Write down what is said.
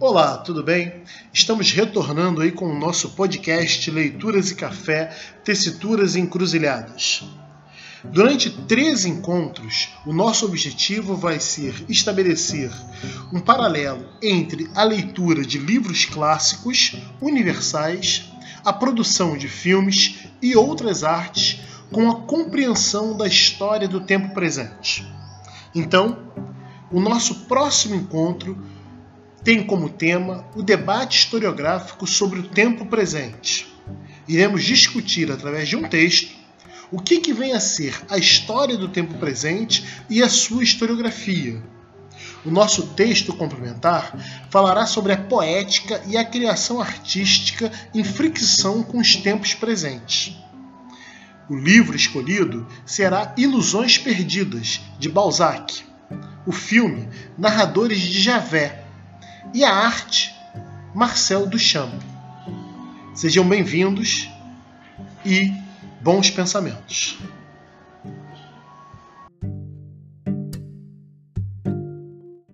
Olá, tudo bem? Estamos retornando aí com o nosso podcast Leituras e Café, Tessituras e Encruzilhadas. Durante três encontros, o nosso objetivo vai ser estabelecer um paralelo entre a leitura de livros clássicos universais, a produção de filmes e outras artes com a compreensão da história do tempo presente. Então, o nosso próximo encontro tem como tema o debate historiográfico sobre o tempo presente. Iremos discutir através de um texto o que, que vem a ser a história do tempo presente e a sua historiografia. O nosso texto complementar falará sobre a poética e a criação artística em fricção com os tempos presentes. O livro escolhido será Ilusões Perdidas, de Balzac. O filme, Narradores de Javé, e a arte, Marcel Duchamp. Sejam bem-vindos e bons pensamentos.